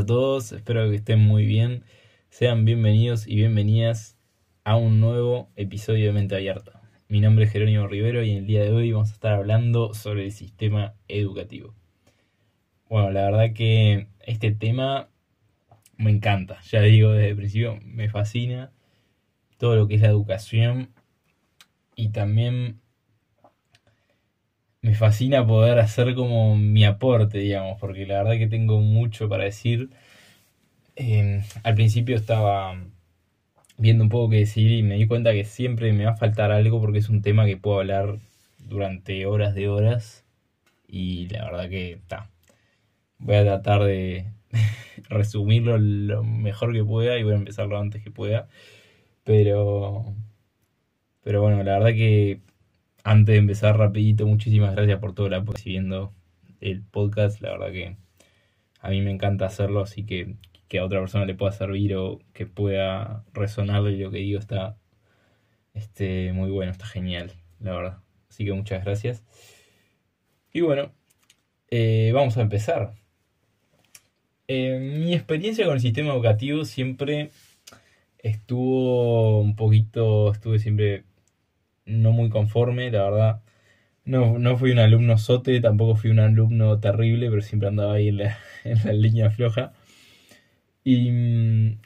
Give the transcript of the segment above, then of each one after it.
A todos, espero que estén muy bien. Sean bienvenidos y bienvenidas a un nuevo episodio de Mente Abierta. Mi nombre es Jerónimo Rivero y en el día de hoy vamos a estar hablando sobre el sistema educativo. Bueno, la verdad que este tema me encanta, ya digo desde el principio, me fascina todo lo que es la educación y también me fascina poder hacer como mi aporte, digamos, porque la verdad que tengo mucho para decir. Em, al principio estaba viendo un poco qué decir y me di cuenta que siempre me va a faltar algo porque es un tema que puedo hablar durante horas de horas y la verdad que está. Voy a tratar de resumirlo lo mejor que pueda y voy a empezarlo antes que pueda. Pero, pero bueno, la verdad que antes de empezar rapidito, muchísimas gracias por todo el apoyo recibiendo el podcast. La verdad que a mí me encanta hacerlo, así que que a otra persona le pueda servir o que pueda resonarle lo que digo está este, muy bueno, está genial, la verdad. Así que muchas gracias. Y bueno, eh, vamos a empezar. Eh, mi experiencia con el sistema educativo siempre estuvo un poquito, estuve siempre no muy conforme, la verdad. No, no fui un alumno sote, tampoco fui un alumno terrible, pero siempre andaba ahí en la, en la línea floja. Y mm,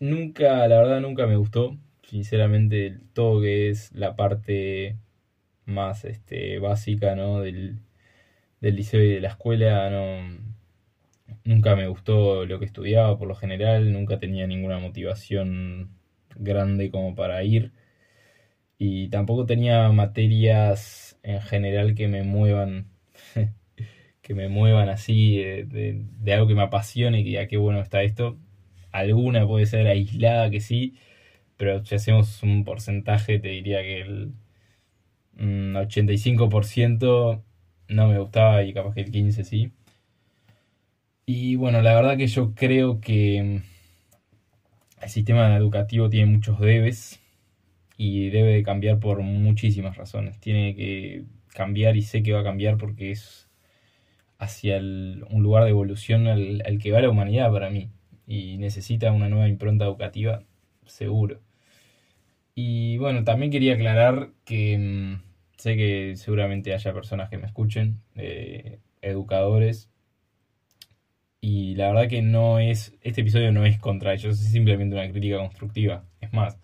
nunca, la verdad, nunca me gustó, sinceramente, todo que es la parte más este, básica ¿no? del, del liceo y de la escuela, no, nunca me gustó lo que estudiaba por lo general, nunca tenía ninguna motivación grande como para ir y tampoco tenía materias en general que me muevan, que me muevan así de, algo que me apasione y que diga qué bueno está esto. Alguna puede ser aislada que sí, pero si hacemos un porcentaje te diría que el 85% mm, no me gustaba y capaz que el 15% sí. Y bueno, la verdad que yo creo que el sistema educativo tiene muchos debes y debe de cambiar por muchísimas razones. Tiene que cambiar y sé que va a cambiar porque es hacia un lugar de evolución al, que va la humanidad para mí y necesita una nueva impronta educativa seguro. Y bueno, también quería aclarar que mm, sé que seguramente haya personas que me escuchen, eh, educadores, y la verdad que no es, este episodio no es contra ellos, es simplemente una crítica constructiva. Es más,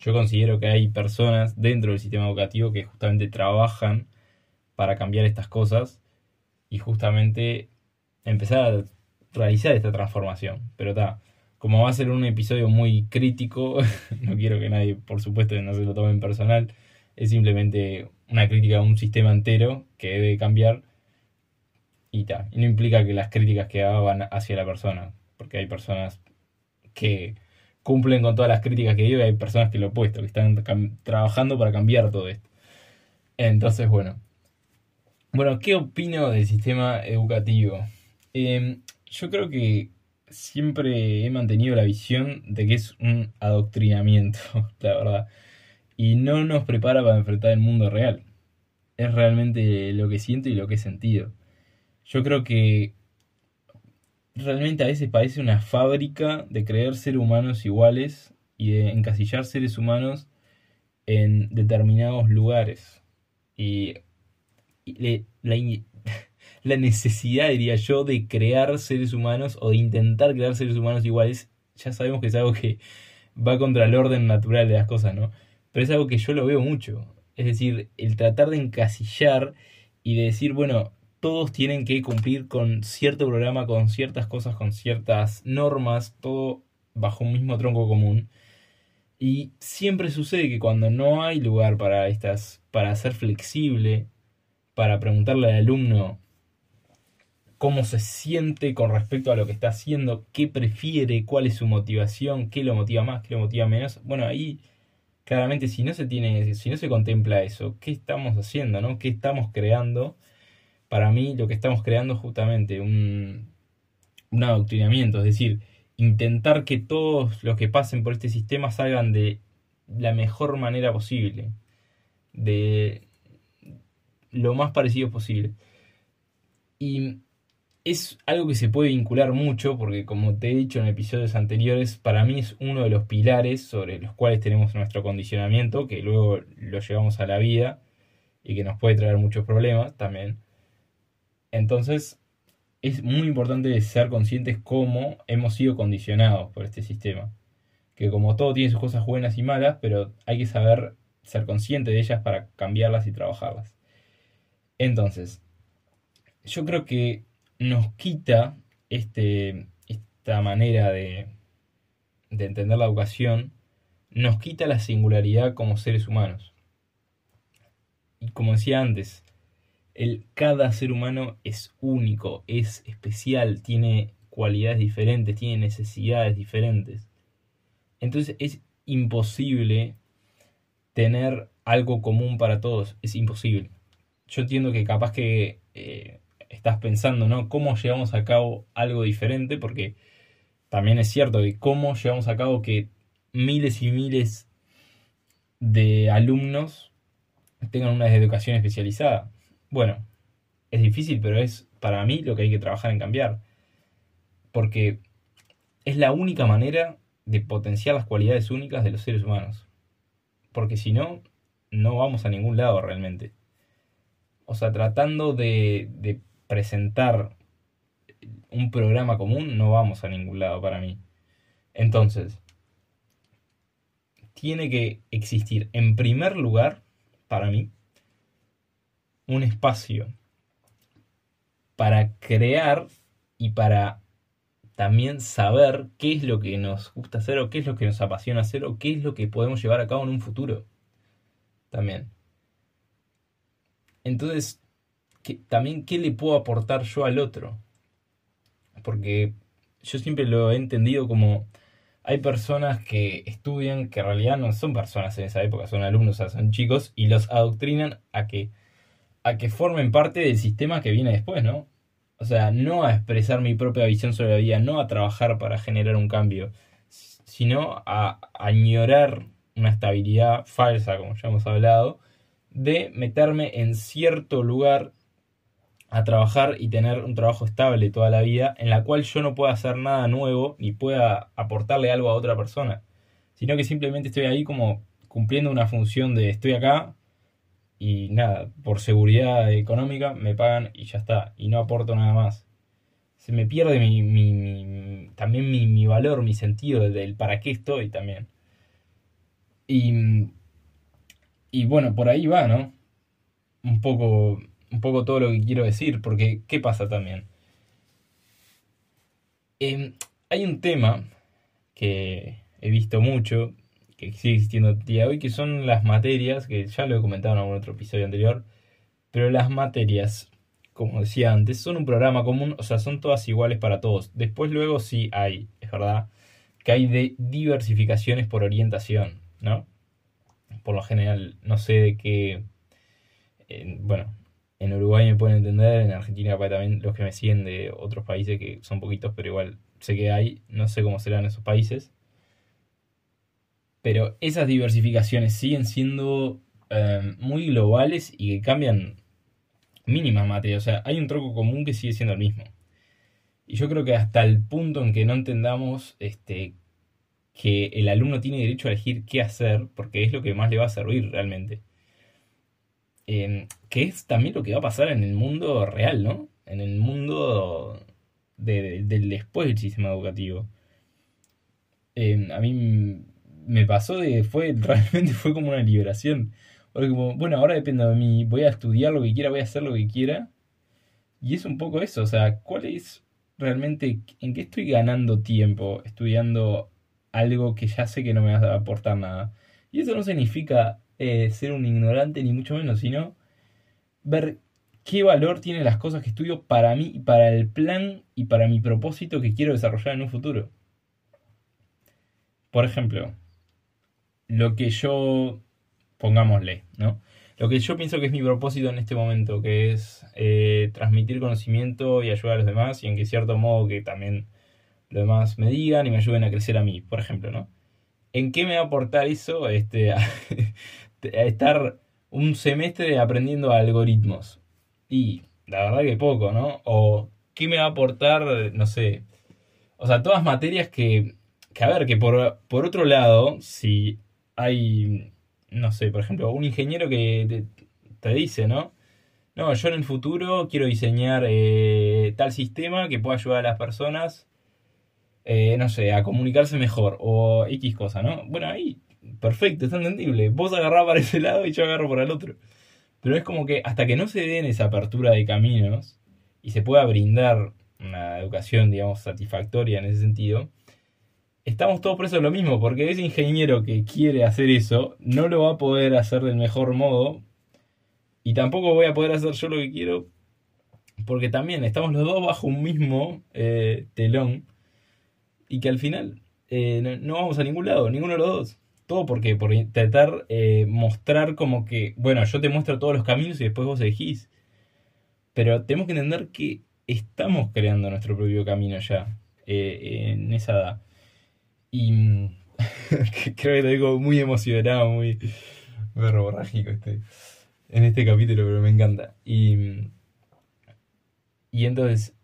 yo considero que hay personas dentro del sistema educativo que justamente trabajan para cambiar estas cosas y justamente empezar a realizar esta transformación. Pero está, como va a ser un episodio muy crítico, no quiero que nadie, por supuesto, no se lo tome en personal, es simplemente una crítica a un sistema entero que debe cambiar y ta. Y no implica que las críticas que haga van hacia la persona, porque hay personas que cumplen con todas las críticas que digo y hay personas que lo opuesto, que están trabajando para cambiar todo esto. Entonces, bueno. Bueno, ¿qué opino del sistema educativo? Em, yo creo que siempre he mantenido la visión de que es un adoctrinamiento, la verdad. Y no nos prepara para enfrentar el mundo real. Es realmente lo que siento y lo que he sentido. Yo creo que realmente a veces parece una fábrica de creer ser humanos iguales y de encasillar seres humanos en determinados lugares. Y, la, la, necesidad, diría yo, de crear seres humanos o de intentar crear seres humanos iguales, ya sabemos que es algo que va contra el orden natural de las cosas, ¿no? Pero es algo que yo lo veo mucho. Es decir, el tratar de encasillar y de decir, bueno, todos tienen que cumplir con cierto programa, con ciertas cosas, con ciertas normas, todo bajo un mismo tronco común. Y siempre sucede que cuando no hay lugar para estas, para ser flexible, para preguntarle al alumno cómo se siente con respecto a lo que está haciendo, qué prefiere, cuál es su motivación, qué lo motiva más, qué lo motiva menos. Bueno, ahí claramente si no se tiene, si no se contempla eso, ¿qué estamos haciendo, no? ¿Qué estamos creando? Para mí lo que estamos creando es justamente un, un adoctrinamiento, es decir, intentar que todos los que pasen por este sistema salgan de la mejor manera posible, de lo más parecido posible. Y es algo que se puede vincular mucho porque como te he dicho en episodios anteriores, para mí es uno de los pilares sobre los cuales tenemos nuestro condicionamiento, que luego lo llevamos a la vida y que nos puede traer muchos problemas también. Entonces, es muy importante ser conscientes cómo hemos sido condicionados por este sistema. Que como todo tiene sus cosas buenas y malas, pero hay que saber ser consciente de ellas para cambiarlas y trabajarlas. Entonces, yo creo que nos quita este, esta manera de, de entender la educación, nos quita la singularidad como seres humanos. Y como decía antes, el, cada ser humano es único, es especial, tiene cualidades diferentes, tiene necesidades diferentes. Entonces es imposible tener algo común para todos, es imposible. Yo entiendo que capaz que eh, estás pensando, ¿no? ¿Cómo llevamos a cabo algo diferente? Porque también es cierto que cómo llevamos a cabo que miles y miles de alumnos tengan una educación especializada. Bueno, es difícil, pero es para mí lo que hay que trabajar en cambiar. Porque es la única manera de potenciar las cualidades únicas de los seres humanos. Porque si no, no vamos a ningún lado realmente. O sea, tratando de, de presentar un programa común, no vamos a ningún lado para mí. Entonces, tiene que existir en primer lugar, para mí, un espacio para crear y para también saber qué es lo que nos gusta hacer o qué es lo que nos apasiona hacer o qué es lo que podemos llevar a cabo en un futuro. También. Entonces, también qué le puedo aportar yo al otro. Porque yo siempre lo he entendido como hay personas que estudian que en realidad no son personas en esa época, son alumnos, o sea, son chicos y los adoctrinan a que a que formen parte del sistema que viene después, ¿no? O sea, no a expresar mi propia visión sobre la vida, no a trabajar para generar un cambio, sino a añorar una estabilidad falsa, como ya hemos hablado, de meterme en cierto lugar a trabajar y tener un trabajo estable toda la vida, en la cual yo no pueda hacer nada nuevo ni pueda aportarle algo a otra persona, sino que simplemente estoy ahí como cumpliendo una función de estoy acá, y nada, por seguridad económica me pagan y ya está, y no aporto nada más. Se me pierde mi, mi, también mi, valor, mi sentido del para qué estoy también. Y, y bueno, por ahí va, ¿no? Un poco, un poco todo lo que quiero decir, porque ¿qué pasa también? Em, hay un tema que he visto mucho que sigue existiendo día de hoy, que son las materias, que ya lo he comentado en algún otro episodio anterior, pero las materias, como decía antes, son un programa común, o sea, son todas iguales para todos. Después luego sí hay, es verdad, que hay de diversificaciones por orientación, ¿no? Por lo general, no sé de qué, bueno, en Uruguay me pueden entender, en Argentina también los que me siguen de otros países que son poquitos, pero igual sé que hay, no sé cómo serán esos países. Pero esas diversificaciones siguen siendo em, muy globales y que cambian mínimas materias. O sea, hay un troco común que sigue siendo el mismo. Y yo creo que hasta el punto en que no entendamos este, que el alumno tiene derecho a elegir qué hacer, porque es lo que más le va a servir realmente. Em, que es también lo que va a pasar en el mundo real, ¿no? En el mundo del después del sistema educativo. Em, a mí me pasó de, fue, realmente fue como una liberación. Porque como, bueno, ahora depende de mí, voy a estudiar lo que quiera, voy a hacer lo que quiera. Y es un poco eso, o sea, ¿cuál es realmente, en qué estoy ganando tiempo estudiando algo que ya sé que no me va a aportar nada? Y eso no significa eh, ser un ignorante, ni mucho menos, sino ver qué valor tienen las cosas que estudio para mí, y para el plan y para mi propósito que quiero desarrollar en un futuro. Por ejemplo, lo que yo, pongámosle, ¿no? Lo que yo pienso que es mi propósito en este momento, que es eh, transmitir conocimiento y ayudar a los demás, y en que cierto modo que también los demás me digan y me ayuden a crecer a mí, por ejemplo, ¿no? ¿En qué me va a aportar eso? Este, a, estar un semestre aprendiendo algoritmos. Y la verdad que poco, ¿no? O ¿qué me va a aportar, no sé? O sea, todas materias que, que a ver, que por, por otro lado, si hay, no sé, por ejemplo, un ingeniero que te, dice, ¿no? No, yo en el futuro quiero diseñar eh, tal sistema que pueda ayudar a las personas, eh, no sé, a comunicarse mejor o X cosa, ¿no? Bueno, ahí, perfecto, está entendible. Vos agarrás para ese lado y yo agarro para el otro. Pero es como que hasta que no se den esa apertura de caminos y se pueda brindar una educación, digamos, satisfactoria en ese sentido, estamos todos presos de lo mismo, porque ese ingeniero que quiere hacer eso no lo va a poder hacer del mejor modo y tampoco voy a poder hacer yo lo que quiero porque también estamos los dos bajo un mismo eh, telón y que al final eh, no, vamos a ningún lado, ninguno de los dos. Todo porque por intentar eh, mostrar como que, bueno, yo te muestro todos los caminos y después vos elegís. Pero tenemos que entender que estamos creando nuestro propio camino ya en esa edad. Y creo que lo digo muy emocionado, muy verborrágico este, en este capítulo, pero me encanta. Y, y entonces,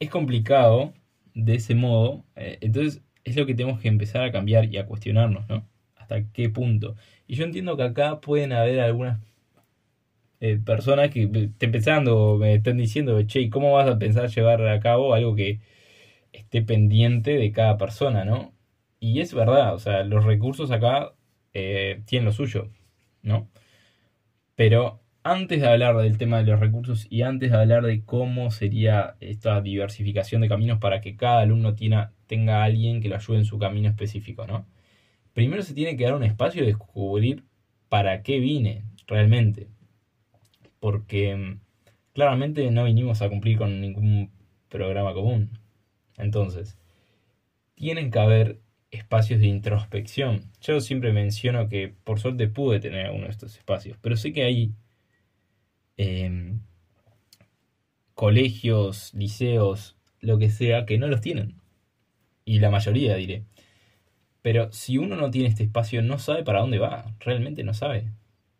es complicado de ese modo. Eh, entonces, es lo que tenemos que empezar a cambiar y a cuestionarnos, ¿no? ¿Hasta qué punto? Y yo entiendo que acá pueden haber algunas eh, personas que te empezando me están diciendo, che, ¿cómo vas a pensar llevar a cabo algo que esté pendiente de cada persona, ¿no? Y es verdad, o sea, los recursos acá eh, tienen lo suyo, ¿no? Pero antes de hablar del tema de los recursos y antes de hablar de cómo sería esta diversificación de caminos para que cada alumno tenga, alguien que lo ayude en su camino específico, ¿no? Primero se tiene que dar un espacio de descubrir para qué vine realmente. Porque mm, claramente no vinimos a cumplir con ningún programa común. Entonces, tienen que haber espacios de introspección. Yo siempre menciono que por suerte pude tener uno de estos espacios, pero sé que hay em, colegios, liceos, lo que sea, que no los tienen. Y la mayoría diré. Pero si uno no tiene este espacio, no sabe para dónde va. Realmente no sabe.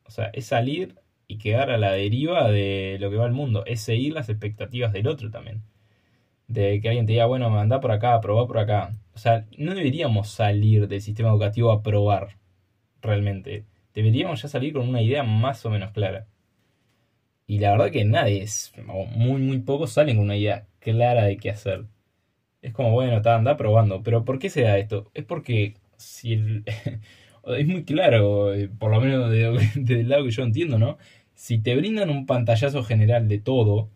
O sea, es salir y quedar a la deriva de lo que va el mundo. Es seguir las expectativas del otro también de que alguien te diga, bueno, anda por acá, probá por acá. O sea, no deberíamos salir del sistema educativo a probar realmente. Deberíamos ya salir con una idea más o menos clara. Y la verdad que nadie, es, muy, muy pocos salen con una idea clara de qué hacer. Es como, bueno, está, anda probando. Pero ¿por qué se da esto? Es porque si es muy claro, eh, por lo menos del lado que yo entiendo, ¿no? Si te brindan un pantallazo general de todo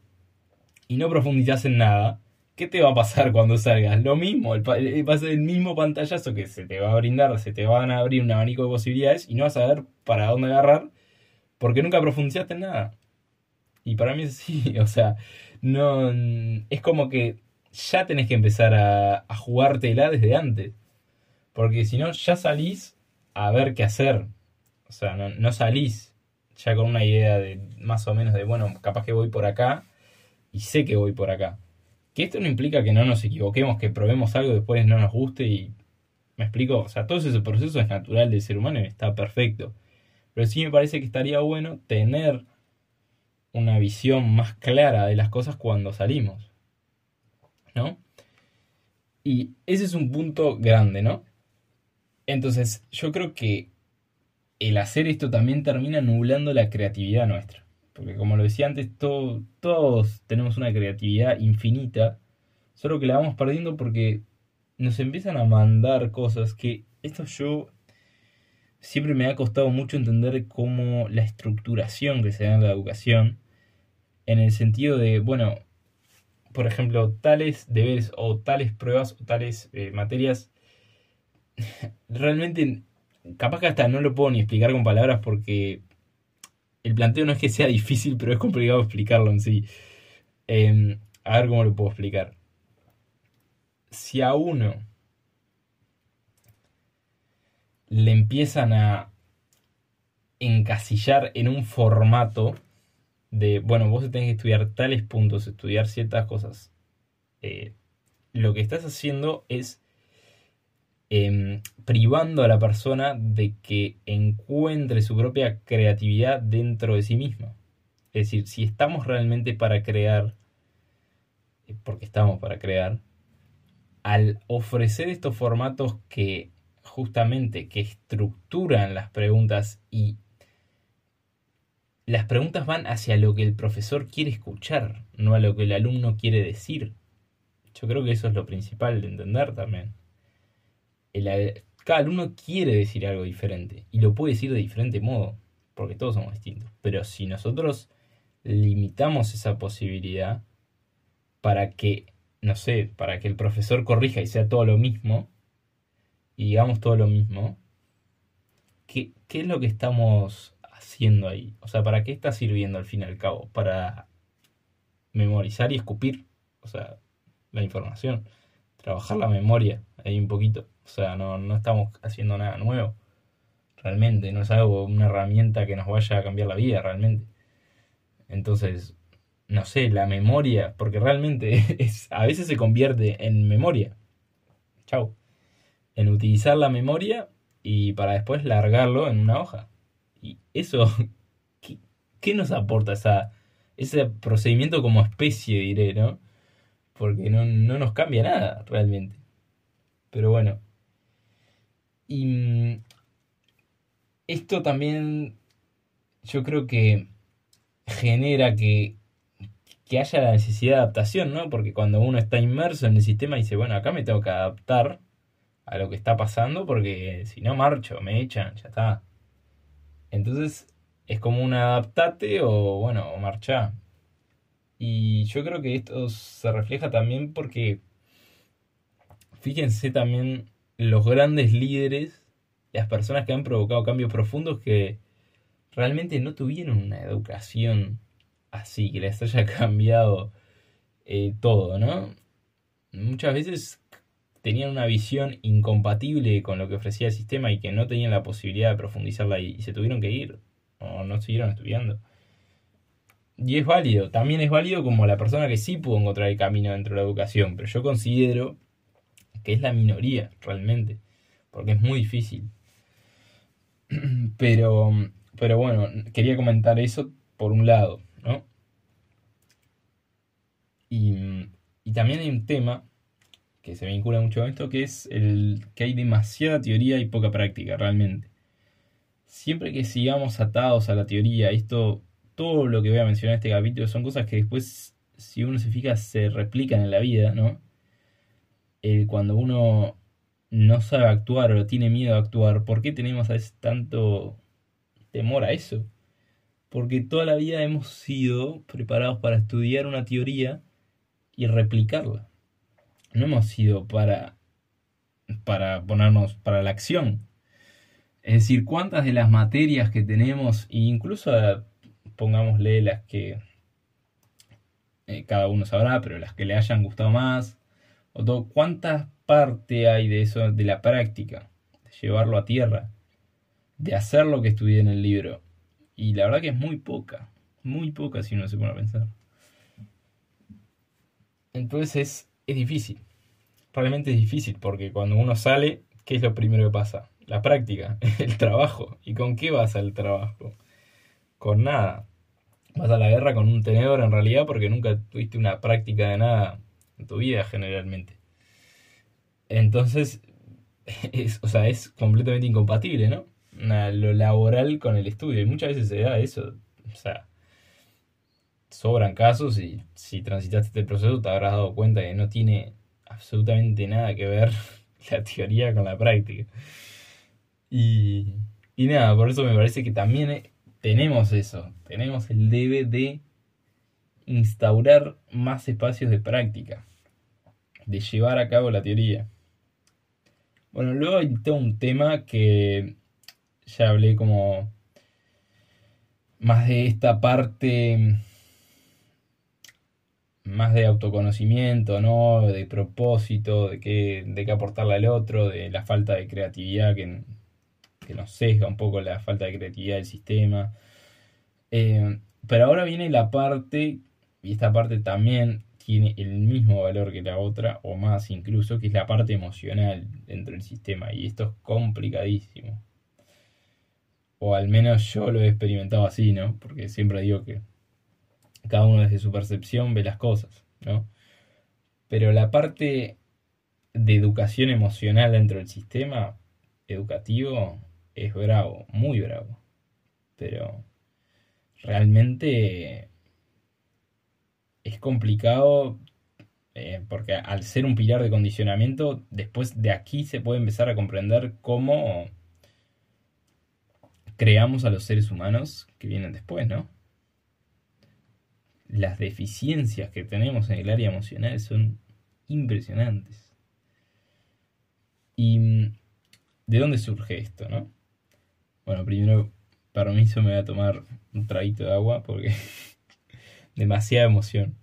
y no profundizas en nada, ¿qué te va a pasar cuando salgas? Lo mismo, el, va a ser el mismo pantallazo que se te va a brindar, se te van a abrir un abanico de posibilidades y no vas a ver para dónde agarrar porque nunca profundizaste en nada. Y para mí es así, o sea, no es como que ya tenés que empezar a, a jugártela desde antes. Porque si no, ya salís a ver qué hacer. O sea, no, no salís ya con una idea de más o menos de, bueno, capaz que voy por acá y sé que voy por acá. Que esto no implica que no nos equivoquemos, que probemos algo y después no nos guste y... ¿Me explico? O sea, todo ese proceso es natural del ser humano y está perfecto. Pero sí me parece que estaría bueno tener una visión más clara de las cosas cuando salimos. ¿No? Y ese es un punto grande, ¿no? Entonces, yo creo que el hacer esto también termina nublando la creatividad nuestra. Porque como lo decía antes, todos tenemos una creatividad infinita, solo que la vamos perdiendo porque nos empiezan a mandar cosas que esto yo siempre me ha costado mucho entender cómo la estructuración que se da en la educación, en el sentido de, bueno, por ejemplo, tales deberes o tales pruebas o tales eh, materias, realmente capaz que hasta no lo puedo ni explicar con palabras porque el planteo no es que sea difícil, pero es complicado explicarlo en sí. Em, a ver cómo lo puedo explicar. Si a uno le empiezan a encasillar en un formato de, bueno, vos tenés que estudiar tales puntos, estudiar ciertas cosas, eh, lo que estás haciendo es Em, privando a la persona de que encuentre su propia creatividad dentro de sí misma. Es decir, si estamos realmente para crear porque estamos para crear, al ofrecer estos formatos que justamente que estructuran las preguntas y las preguntas van hacia lo que el profesor quiere escuchar, no a lo que el alumno quiere decir. Yo creo que eso es lo principal de entender también. Cada alumno quiere decir algo diferente y lo puede decir de diferente modo, porque todos somos distintos. Pero si nosotros limitamos esa posibilidad para que, no sé, para que el profesor corrija y sea todo lo mismo, y digamos todo lo mismo, ¿qué, qué es lo que estamos haciendo ahí? O sea, ¿para qué está sirviendo al fin y al cabo? Para memorizar y escupir, o sea, la información, trabajar la memoria ahí un poquito. O sea, no, no estamos haciendo nada nuevo. Realmente, no es algo, una herramienta que nos vaya a cambiar la vida, realmente. Entonces, no sé, la memoria, porque realmente es, a veces se convierte en memoria. Chau. En utilizar la memoria y para después largarlo en una hoja. Y eso, ¿qué, nos aporta esa, ese procedimiento como especie, diré, ¿no? Porque no, nos cambia nada, realmente. Pero bueno. Y mm, esto también yo creo que genera que, que haya la necesidad de adaptación, ¿no? Porque cuando uno está inmerso en el sistema dice, bueno, acá me tengo que adaptar a lo que está pasando porque si no marcho, me echan, ya está. Entonces es como un adaptate o bueno, o marcha. Y yo creo que esto se refleja también porque fíjense también los grandes líderes, las personas que han provocado cambios profundos que realmente no tuvieron una educación así, que les haya cambiado eh, todo, ¿no? Muchas veces tenían una visión incompatible con lo que ofrecía el sistema y que no tenían la posibilidad de profundizarla y, se tuvieron que ir o no siguieron estudiando. Y es válido, también es válido como la persona que sí pudo encontrar el camino dentro de la educación, pero yo considero que es la minoría realmente, porque es muy difícil. Pero, pero bueno, quería comentar eso por un lado, ¿no? Y, y también hay un tema que se vincula mucho a esto, que es el que hay demasiada teoría y poca práctica, realmente. Siempre que sigamos atados a la teoría, esto, todo lo que voy a mencionar en este capítulo son cosas que después, si uno se fija, se replican en la vida, ¿no? Eh, cuando uno no sabe actuar o tiene miedo a actuar, ¿por qué tenemos tanto temor a eso? Porque toda la vida hemos sido preparados para estudiar una teoría y replicarla no hemos sido para, para ponernos para la acción. Es decir, cuántas de las materias que tenemos, e incluso pongámosle las que eh, cada uno sabrá, pero las que le hayan gustado más, o todo, cuántas parte hay de eso, de la práctica, de llevarlo a tierra, de hacer lo que estudié en el libro. Y la verdad que es muy poca, muy poca si uno se pone a pensar. Entonces es difícil. Realmente es difícil porque cuando uno sale, ¿qué es lo primero que pasa? La práctica, el trabajo. ¿Y con qué vas al trabajo? Con nada. Vas a la guerra con un tenedor en realidad porque nunca tuviste una práctica de nada en tu vida generalmente. Entonces, es, o sea, es completamente incompatible, ¿no? lo laboral con el estudio. Y muchas veces se da eso. O sea, sobran casos y si transitaste este proceso te habrás dado cuenta que no tiene absolutamente nada que ver la teoría con la práctica. Y, y nada, por eso me parece que también eh, tenemos eso, tenemos el debe de instaurar más espacios de práctica, de llevar a cabo la teoría. Bueno, luego hay todo un tema que ya hablé como más de esta parte más de autoconocimiento, ¿no? De propósito, de qué, de qué aportarle al otro, de la falta de creatividad que, que nos sesga un poco la falta de creatividad del sistema. Eh, pero ahora viene la parte, y esta parte también tiene el mismo valor que la otra, o más incluso, que es la parte emocional dentro del sistema. Y esto es complicadísimo. O al menos yo lo he experimentado así, ¿no? Porque siempre digo que cada uno desde su percepción ve las cosas, ¿no? Pero la parte de educación emocional dentro del sistema educativo es bravo, muy bravo. Pero realmente es complicado eh, porque al ser un pilar de condicionamiento, después de aquí se puede empezar a comprender cómo creamos a los seres humanos que vienen después, ¿no? Las deficiencias que tenemos en el área emocional son impresionantes. ¿Y mm, de dónde surge esto, no? Bueno, primero, permiso, me voy a tomar un traguito de agua porque demasiada emoción.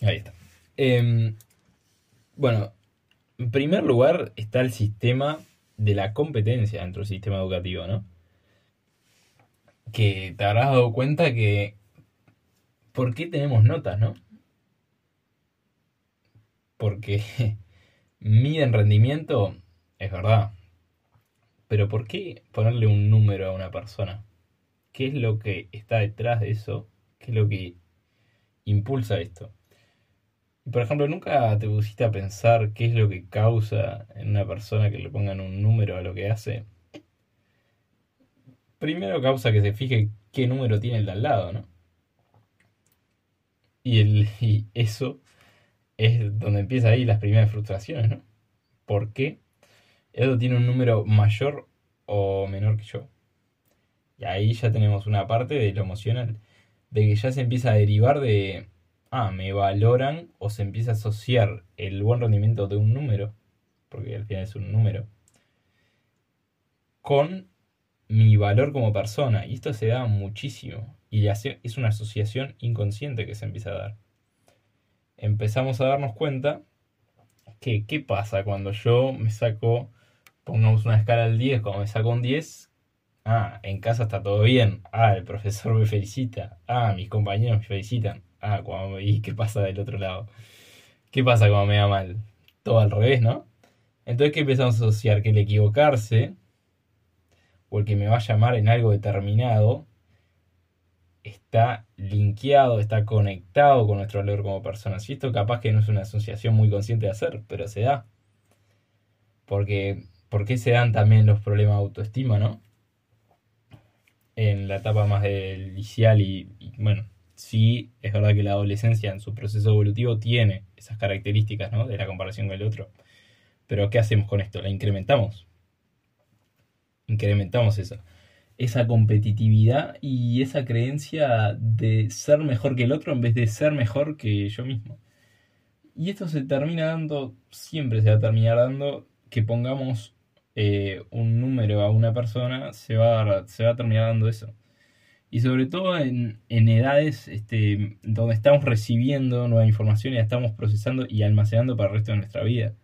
Ahí está. Em, bueno, en primer lugar está el sistema de la competencia dentro del sistema educativo, ¿no? Que te habrás dado cuenta que... ¿Por qué tenemos notas, no? Porque miden rendimiento, es verdad. Pero ¿por qué ponerle un número a una persona? ¿Qué es lo que está detrás de eso? ¿Qué es lo que impulsa esto? Por ejemplo, ¿nunca te pusiste a pensar qué es lo que causa en una persona que le pongan un número a lo que hace? Primero causa que se fije qué número tiene el de al lado, ¿no? Y, el, y eso es donde empieza ahí las primeras frustraciones, ¿no? ¿Por qué? Edo tiene un número mayor o menor que yo. Y ahí ya tenemos una parte de lo emocional, de que ya se empieza a derivar de ah, me valoran o se empieza a asociar el buen rendimiento de un número, porque al final es un número, con mi valor como persona. Y esto se da muchísimo. Y es una asociación inconsciente que se empieza a dar. Empezamos a darnos cuenta que qué pasa cuando yo me saco, pongamos una escala al 10, cuando me saco un 10, ah, en casa está todo bien, ah, el profesor me felicita, ah, mis compañeros me felicitan ah, cuando, ¿y qué pasa del otro lado? ¿Qué pasa cuando me da mal? Todo al revés, ¿no? Entonces, ¿qué empezamos a asociar? Que el equivocarse, o el que me va a llamar en algo determinado, está linkeado, está conectado con nuestro valor como personas. Y esto capaz que no es una asociación muy consciente de hacer, pero se da. Porque, ¿por qué se dan también los problemas de autoestima, no? En la etapa más del inicial y bueno, sí es verdad que la adolescencia en su proceso evolutivo tiene esas características ¿no? de la comparación con el otro. Pero ¿qué hacemos con esto? La incrementamos. Incrementamos esa, esa competitividad y esa creencia de ser mejor que el otro en vez de ser mejor que yo mismo. Y esto se termina dando, siempre se va a terminar dando que pongamos eh, un número a una persona, se va se va a terminar dando eso y sobre todo en, edades este, donde estamos recibiendo nueva información y estamos procesando y almacenando para el resto de nuestra vida.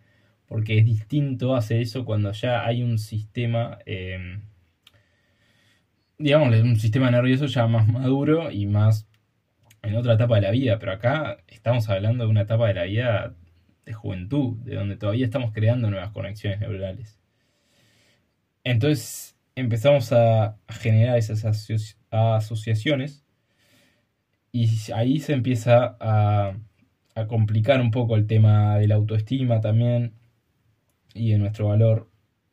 Porque es distinto hacer eso cuando ya hay un sistema, eh, digamos, un sistema nervioso ya más maduro y más en otra etapa de la vida. Pero acá estamos hablando de una etapa de la vida de juventud, de donde todavía estamos creando nuevas conexiones neuronales. Entonces empezamos a generar esas asociaciones y ahí se empieza a, complicar un poco el tema de la autoestima también y de nuestro valor,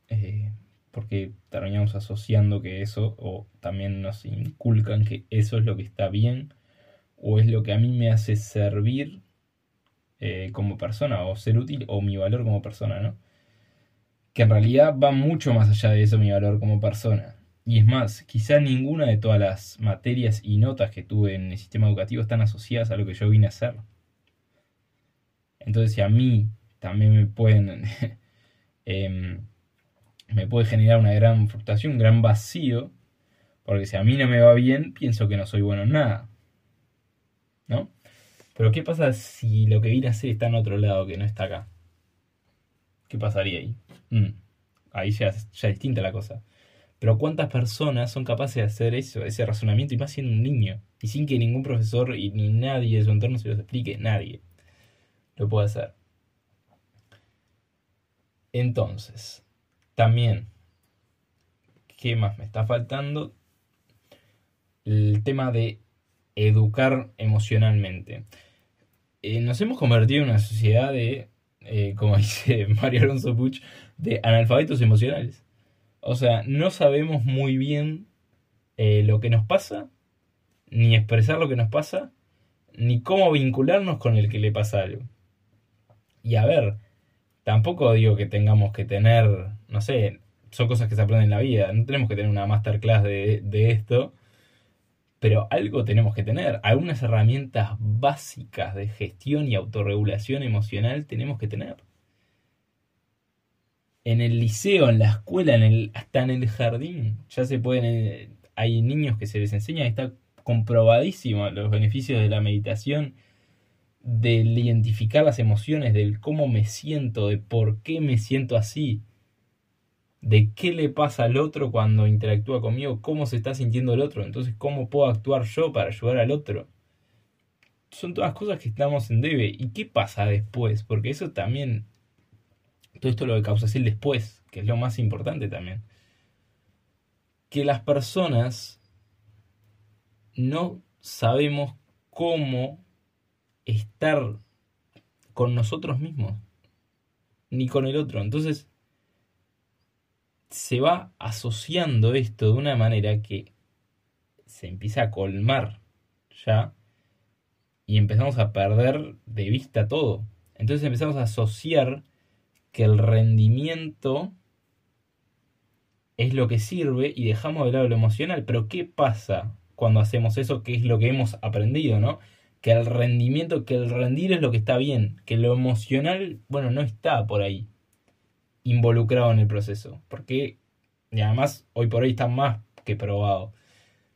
eh, porque terminamos asociando que eso, o también nos inculcan que eso es lo que está bien, o es lo que a mí me hace servir eh, como persona, o ser útil, o mi valor como persona, ¿no? Que en realidad va mucho más allá de eso mi valor como persona. Y es más, quizá ninguna de todas las materias y notas que tuve en el sistema educativo están asociadas a lo que yo vine a hacer. Entonces, si a mí también me pueden. Em, me puede generar una gran frustración, un gran vacío, porque si a mí no me va bien, pienso que no soy bueno en nada. ¿No? Pero ¿qué pasa si lo que vine a hacer está en otro lado que no está acá? ¿Qué pasaría ahí? Mm, ahí ya, ya distinta la cosa. Pero ¿cuántas personas son capaces de hacer eso, ese razonamiento, y más siendo un niño? Y sin que ningún profesor y ni nadie de su entorno se los explique, nadie lo puede hacer. Entonces, también, ¿qué más me está faltando? el tema de educar emocionalmente. Eh, nos hemos convertido en una sociedad de, eh, como dice Mario Alonso Puch, de analfabetos emocionales. O sea, no sabemos muy bien eh, lo que nos pasa, ni expresar lo que nos pasa, ni cómo vincularnos con el que le pasa algo. Y a ver, tampoco digo que tengamos que tener, no sé, son cosas que se aprenden en la vida, no tenemos que tener una masterclass de, de esto, pero algo tenemos que tener, algunas herramientas básicas de gestión y autorregulación emocional tenemos que tener. En el liceo, en la escuela, en el, hasta en el jardín, ya se pueden, eh, hay niños que se les enseña, está comprobadísimo los beneficios de la meditación, del identificar las emociones, del cómo me siento, de por qué me siento así, de qué le pasa al otro cuando interactúa conmigo, cómo se está sintiendo el otro, entonces cómo puedo actuar yo para ayudar al otro. Son todas cosas que estamos en debe. ¿Y qué pasa después? Porque eso también, todo esto lo es el después, que es lo más importante también. Que las personas no sabemos cómo estar con nosotros mismos, ni con el otro. Entonces, se va asociando esto de una manera que se empieza a colmar ya y empezamos a perder de vista todo. Entonces empezamos a asociar que el rendimiento es lo que sirve y dejamos de lado lo emocional. Pero ¿qué pasa cuando hacemos eso? ¿Qué es lo que hemos aprendido, no? Que el rendimiento, que el rendir es lo que está bien, que lo emocional, bueno, no está por ahí involucrado en el proceso. Porque, y además, hoy por hoy está más que probado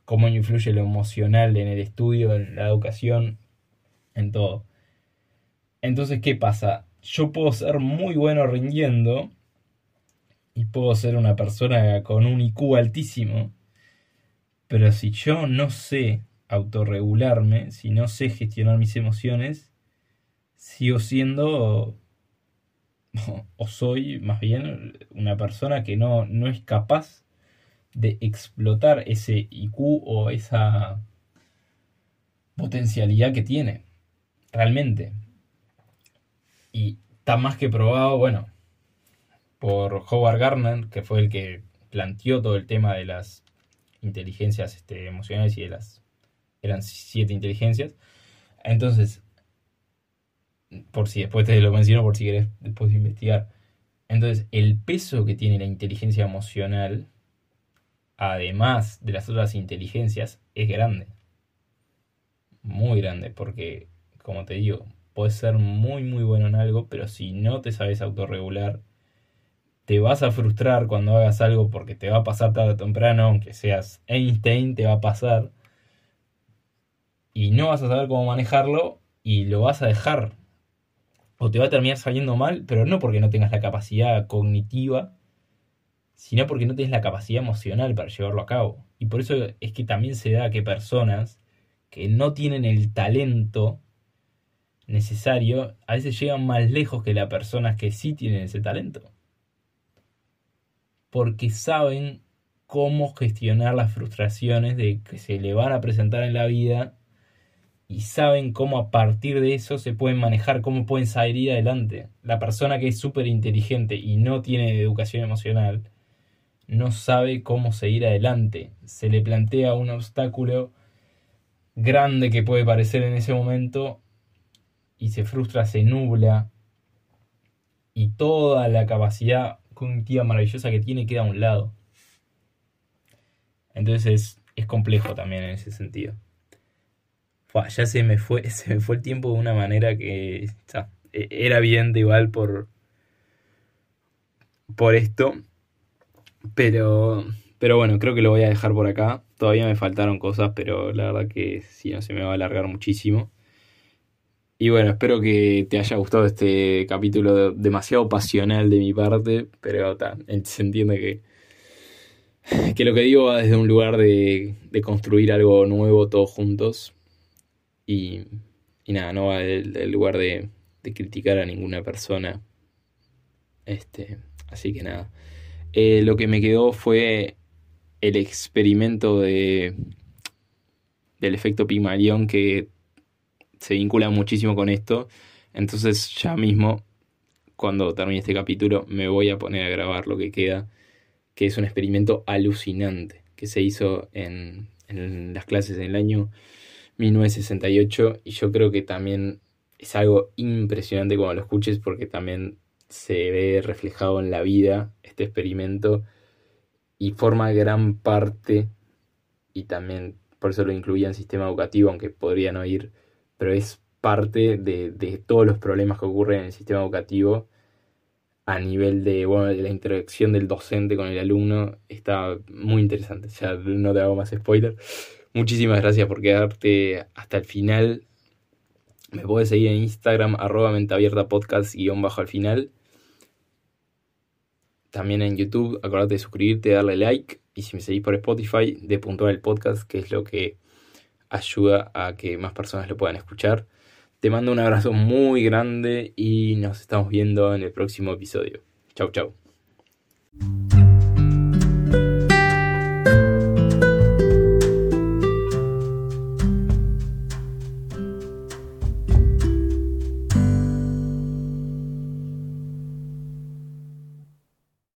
cómo influye lo emocional en el estudio, en la educación, en todo. Entonces, ¿qué pasa? Yo puedo ser muy bueno rindiendo y puedo ser una persona con un IQ altísimo, pero si yo no sé autorregularme, si no sé gestionar mis emociones, sigo siendo o soy más bien una persona que no, no es capaz de explotar ese IQ o esa potencialidad que tiene, realmente. Y está más que probado, bueno, por Howard Gardner, que fue el que planteó todo el tema de las inteligencias este, emocionales y de las... eran siete inteligencias. Entonces, por si después te lo menciono, por si quieres después investigar. Entonces, el peso que tiene la inteligencia emocional, además de las otras inteligencias, es grande. Muy grande, porque, como te digo, puedes ser muy, muy bueno en algo, pero si no te sabes autorregular, te vas a frustrar cuando hagas algo porque te va a pasar tarde o temprano, aunque seas Einstein, te va a pasar. Y no vas a saber cómo manejarlo y lo vas a dejar o te va a terminar saliendo mal, pero no porque no tengas la capacidad cognitiva, sino porque no tienes la capacidad emocional para llevarlo a cabo. Y por eso es que también se da que personas que no tienen el talento necesario, a veces llegan más lejos que las personas que sí tienen ese talento. Porque saben cómo gestionar las frustraciones de que se le van a presentar en la vida y saben cómo a partir de eso se pueden manejar, cómo pueden salir adelante. La persona que es súper inteligente y no tiene educación emocional no sabe cómo seguir adelante. Se le plantea un obstáculo grande que puede parecer en ese momento y se frustra, se nubla y toda la capacidad cognitiva maravillosa que tiene queda a un lado. Entonces es complejo también en ese sentido ya se me fue, se me fue el tiempo de una manera que e, era evidente igual por, por esto. Pero, pero bueno, creo que lo voy a dejar por acá. Todavía me faltaron cosas, pero la verdad que si no se me va a alargar muchísimo. Y bueno, espero que te haya gustado este capítulo demasiado pasional de mi parte, pero se entiende que, que lo que digo va desde un lugar de, de construir algo nuevo todos juntos. Y, nada, no va del, lugar de, criticar a ninguna persona. Este, así que nada. Eh, lo que me quedó fue el experimento de del efecto Pigmalión que se vincula muchísimo con esto. Entonces ya mismo, cuando termine este capítulo, me voy a poner a grabar lo que queda, que es un experimento alucinante que se hizo en, en las clases del año 1968 y yo creo que también es algo impresionante cuando lo escuches porque también se ve reflejado en la vida este experimento y forma gran parte y también por eso lo incluía en sistema educativo aunque podría no ir pero es parte de, de todos los problemas que ocurren en el sistema educativo a nivel de, bueno, de la interacción del docente con el alumno está muy interesante. Ya no te hago más spoiler. Muchísimas gracias por quedarte hasta el final. Me puedes seguir en Instagram, arroba abierta podcast guion bajo al final. También en YouTube, acordate de suscribirte, darle like. Y si me seguís por Spotify, de puntuar el podcast, que es lo que ayuda a que más personas lo puedan escuchar. Te mando un abrazo muy grande y nos estamos viendo en el próximo episodio. Chau, chau.